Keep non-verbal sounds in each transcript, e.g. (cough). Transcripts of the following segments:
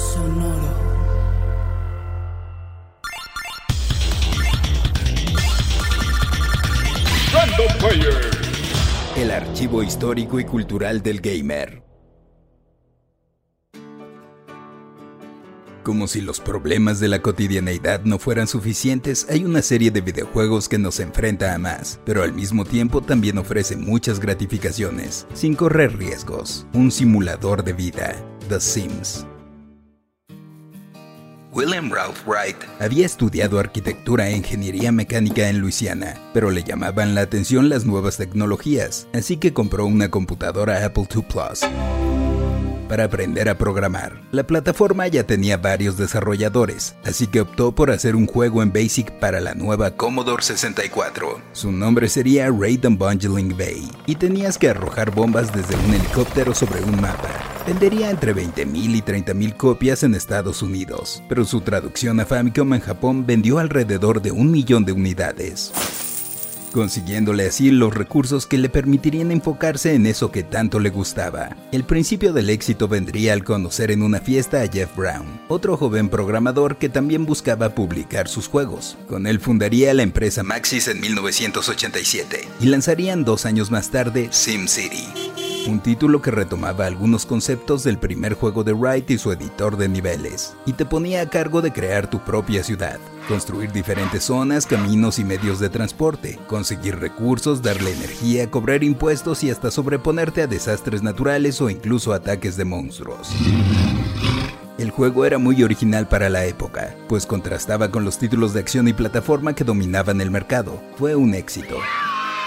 Sonoro. Random Player. El archivo histórico y cultural del gamer. Como si los problemas de la cotidianeidad no fueran suficientes, hay una serie de videojuegos que nos enfrenta a más, pero al mismo tiempo también ofrece muchas gratificaciones, sin correr riesgos. Un simulador de vida, The Sims. William Ralph Wright había estudiado arquitectura e ingeniería mecánica en Luisiana, pero le llamaban la atención las nuevas tecnologías, así que compró una computadora Apple II Plus para aprender a programar. La plataforma ya tenía varios desarrolladores, así que optó por hacer un juego en BASIC para la nueva Commodore 64. Su nombre sería Raid Bungling Bay, y tenías que arrojar bombas desde un helicóptero sobre un mapa. Vendería entre 20.000 y 30.000 copias en Estados Unidos, pero su traducción a Famicom en Japón vendió alrededor de un millón de unidades consiguiéndole así los recursos que le permitirían enfocarse en eso que tanto le gustaba. El principio del éxito vendría al conocer en una fiesta a Jeff Brown, otro joven programador que también buscaba publicar sus juegos. Con él fundaría la empresa Maxis en 1987 y lanzarían dos años más tarde SimCity un título que retomaba algunos conceptos del primer juego de Wright y su editor de niveles, y te ponía a cargo de crear tu propia ciudad, construir diferentes zonas, caminos y medios de transporte, conseguir recursos, darle energía, cobrar impuestos y hasta sobreponerte a desastres naturales o incluso ataques de monstruos. El juego era muy original para la época, pues contrastaba con los títulos de acción y plataforma que dominaban el mercado. Fue un éxito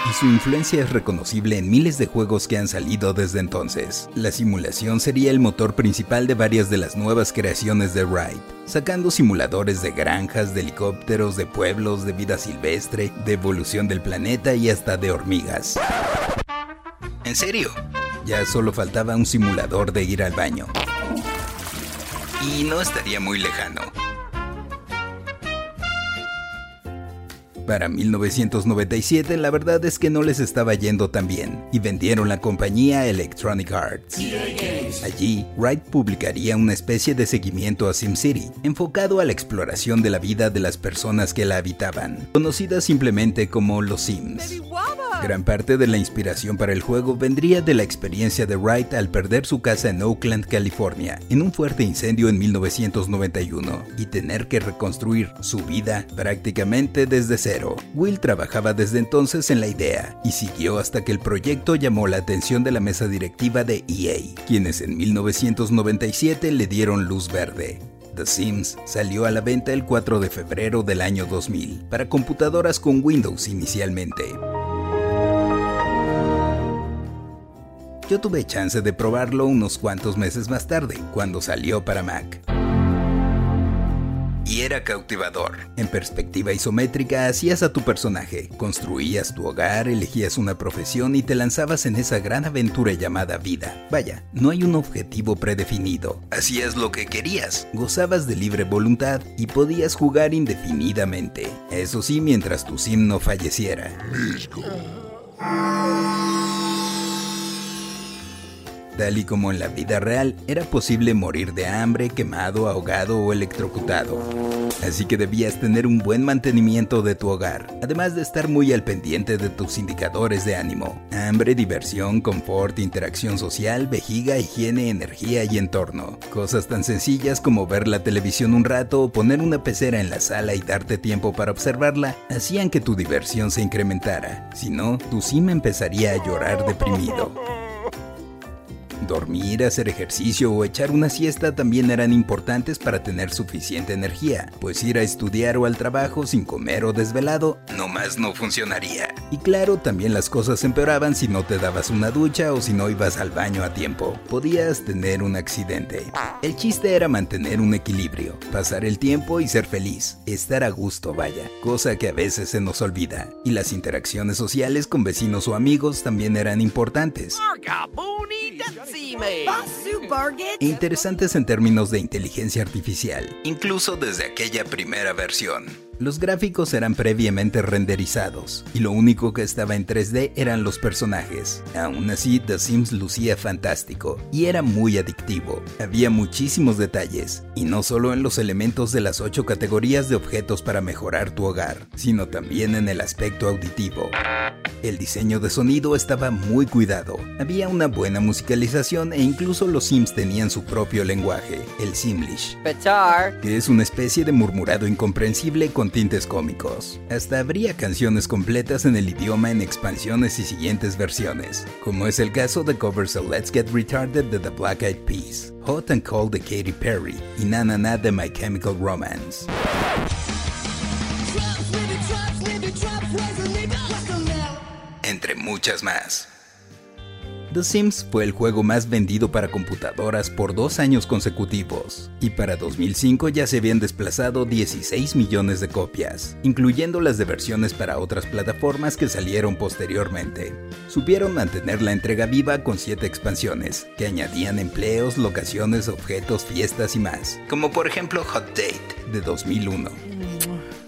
y su influencia es reconocible en miles de juegos que han salido desde entonces. La simulación sería el motor principal de varias de las nuevas creaciones de Wright, sacando simuladores de granjas, de helicópteros, de pueblos, de vida silvestre, de evolución del planeta y hasta de hormigas. ¿En serio? Ya solo faltaba un simulador de ir al baño. Y no estaría muy lejano. Para 1997 la verdad es que no les estaba yendo tan bien y vendieron la compañía Electronic Arts. Allí, Wright publicaría una especie de seguimiento a SimCity, enfocado a la exploración de la vida de las personas que la habitaban, conocidas simplemente como los Sims. Gran parte de la inspiración para el juego vendría de la experiencia de Wright al perder su casa en Oakland, California, en un fuerte incendio en 1991 y tener que reconstruir su vida prácticamente desde cero. Will trabajaba desde entonces en la idea y siguió hasta que el proyecto llamó la atención de la mesa directiva de EA, quienes en 1997 le dieron luz verde. The Sims salió a la venta el 4 de febrero del año 2000 para computadoras con Windows inicialmente. Yo tuve chance de probarlo unos cuantos meses más tarde, cuando salió para Mac. Y era cautivador. En perspectiva isométrica hacías a tu personaje, construías tu hogar, elegías una profesión y te lanzabas en esa gran aventura llamada vida. Vaya, no hay un objetivo predefinido. Hacías lo que querías, gozabas de libre voluntad y podías jugar indefinidamente. Eso sí, mientras tu sim no falleciera. Tal y como en la vida real, era posible morir de hambre, quemado, ahogado o electrocutado. Así que debías tener un buen mantenimiento de tu hogar, además de estar muy al pendiente de tus indicadores de ánimo. Hambre, diversión, confort, interacción social, vejiga, higiene, energía y entorno. Cosas tan sencillas como ver la televisión un rato o poner una pecera en la sala y darte tiempo para observarla, hacían que tu diversión se incrementara. Si no, tu sim empezaría a llorar deprimido. Dormir, hacer ejercicio o echar una siesta también eran importantes para tener suficiente energía, pues ir a estudiar o al trabajo sin comer o desvelado nomás no funcionaría. Y claro, también las cosas empeoraban si no te dabas una ducha o si no ibas al baño a tiempo. Podías tener un accidente. El chiste era mantener un equilibrio, pasar el tiempo y ser feliz, estar a gusto, vaya, cosa que a veces se nos olvida. Y las interacciones sociales con vecinos o amigos también eran importantes. E interesantes en términos de inteligencia artificial, incluso desde aquella primera versión. Los gráficos eran previamente renderizados y lo único que estaba en 3D eran los personajes. Aún así, The Sims lucía fantástico y era muy adictivo. Había muchísimos detalles, y no solo en los elementos de las 8 categorías de objetos para mejorar tu hogar, sino también en el aspecto auditivo. El diseño de sonido estaba muy cuidado, había una buena musicalización e incluso los Sims tenían su propio lenguaje, el Simlish, que es una especie de murmurado incomprensible con tintes cómicos. Hasta habría canciones completas en el idioma en expansiones y siguientes versiones, como es el caso de covers de Let's Get Retarded de The Black Eyed Peas, Hot and Cold de Katy Perry y Na de My Chemical Romance. Entre muchas más. The Sims fue el juego más vendido para computadoras por dos años consecutivos, y para 2005 ya se habían desplazado 16 millones de copias, incluyendo las de versiones para otras plataformas que salieron posteriormente. Supieron mantener la entrega viva con 7 expansiones, que añadían empleos, locaciones, objetos, fiestas y más, como por ejemplo Hot Date de 2001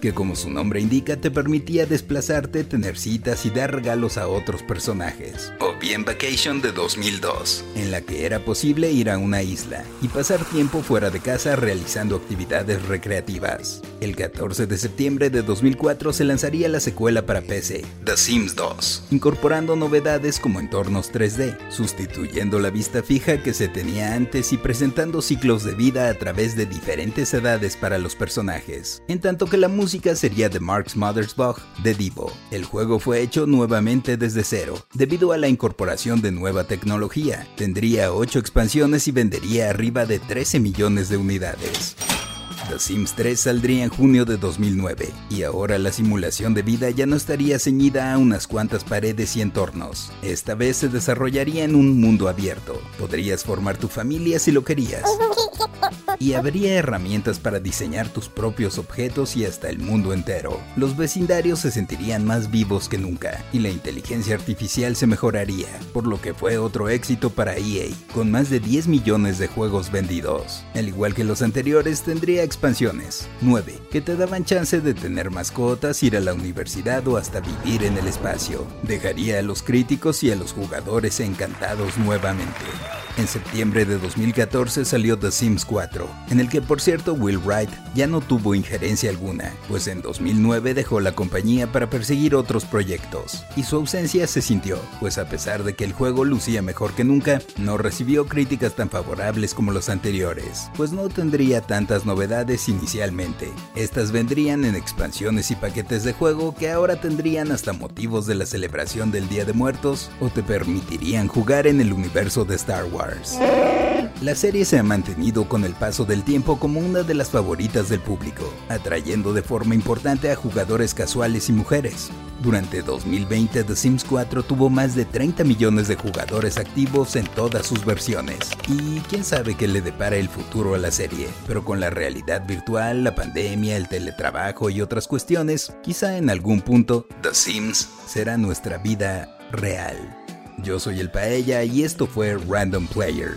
que como su nombre indica te permitía desplazarte, tener citas y dar regalos a otros personajes. Bien Vacation de 2002, en la que era posible ir a una isla y pasar tiempo fuera de casa realizando actividades recreativas. El 14 de septiembre de 2004 se lanzaría la secuela para PC, The Sims 2, incorporando novedades como entornos 3D, sustituyendo la vista fija que se tenía antes y presentando ciclos de vida a través de diferentes edades para los personajes, en tanto que la música sería de Mark's Mothersbaugh de Divo. El juego fue hecho nuevamente desde cero, debido a la incorporación de nueva tecnología. Tendría 8 expansiones y vendería arriba de 13 millones de unidades. The Sims 3 saldría en junio de 2009 y ahora la simulación de vida ya no estaría ceñida a unas cuantas paredes y entornos. Esta vez se desarrollaría en un mundo abierto. Podrías formar tu familia si lo querías. (laughs) Y habría herramientas para diseñar tus propios objetos y hasta el mundo entero. Los vecindarios se sentirían más vivos que nunca y la inteligencia artificial se mejoraría, por lo que fue otro éxito para EA, con más de 10 millones de juegos vendidos. Al igual que los anteriores, tendría expansiones, 9, que te daban chance de tener mascotas, ir a la universidad o hasta vivir en el espacio. Dejaría a los críticos y a los jugadores encantados nuevamente. En septiembre de 2014 salió The Sims 4, en el que por cierto Will Wright ya no tuvo injerencia alguna, pues en 2009 dejó la compañía para perseguir otros proyectos, y su ausencia se sintió, pues a pesar de que el juego lucía mejor que nunca, no recibió críticas tan favorables como los anteriores, pues no tendría tantas novedades inicialmente. Estas vendrían en expansiones y paquetes de juego que ahora tendrían hasta motivos de la celebración del Día de Muertos o te permitirían jugar en el universo de Star Wars. La serie se ha mantenido con el paso del tiempo como una de las favoritas del público, atrayendo de forma importante a jugadores casuales y mujeres. Durante 2020 The Sims 4 tuvo más de 30 millones de jugadores activos en todas sus versiones. Y quién sabe qué le depara el futuro a la serie, pero con la realidad virtual, la pandemia, el teletrabajo y otras cuestiones, quizá en algún punto The Sims será nuestra vida real. Yo soy el Paella y esto fue Random Player.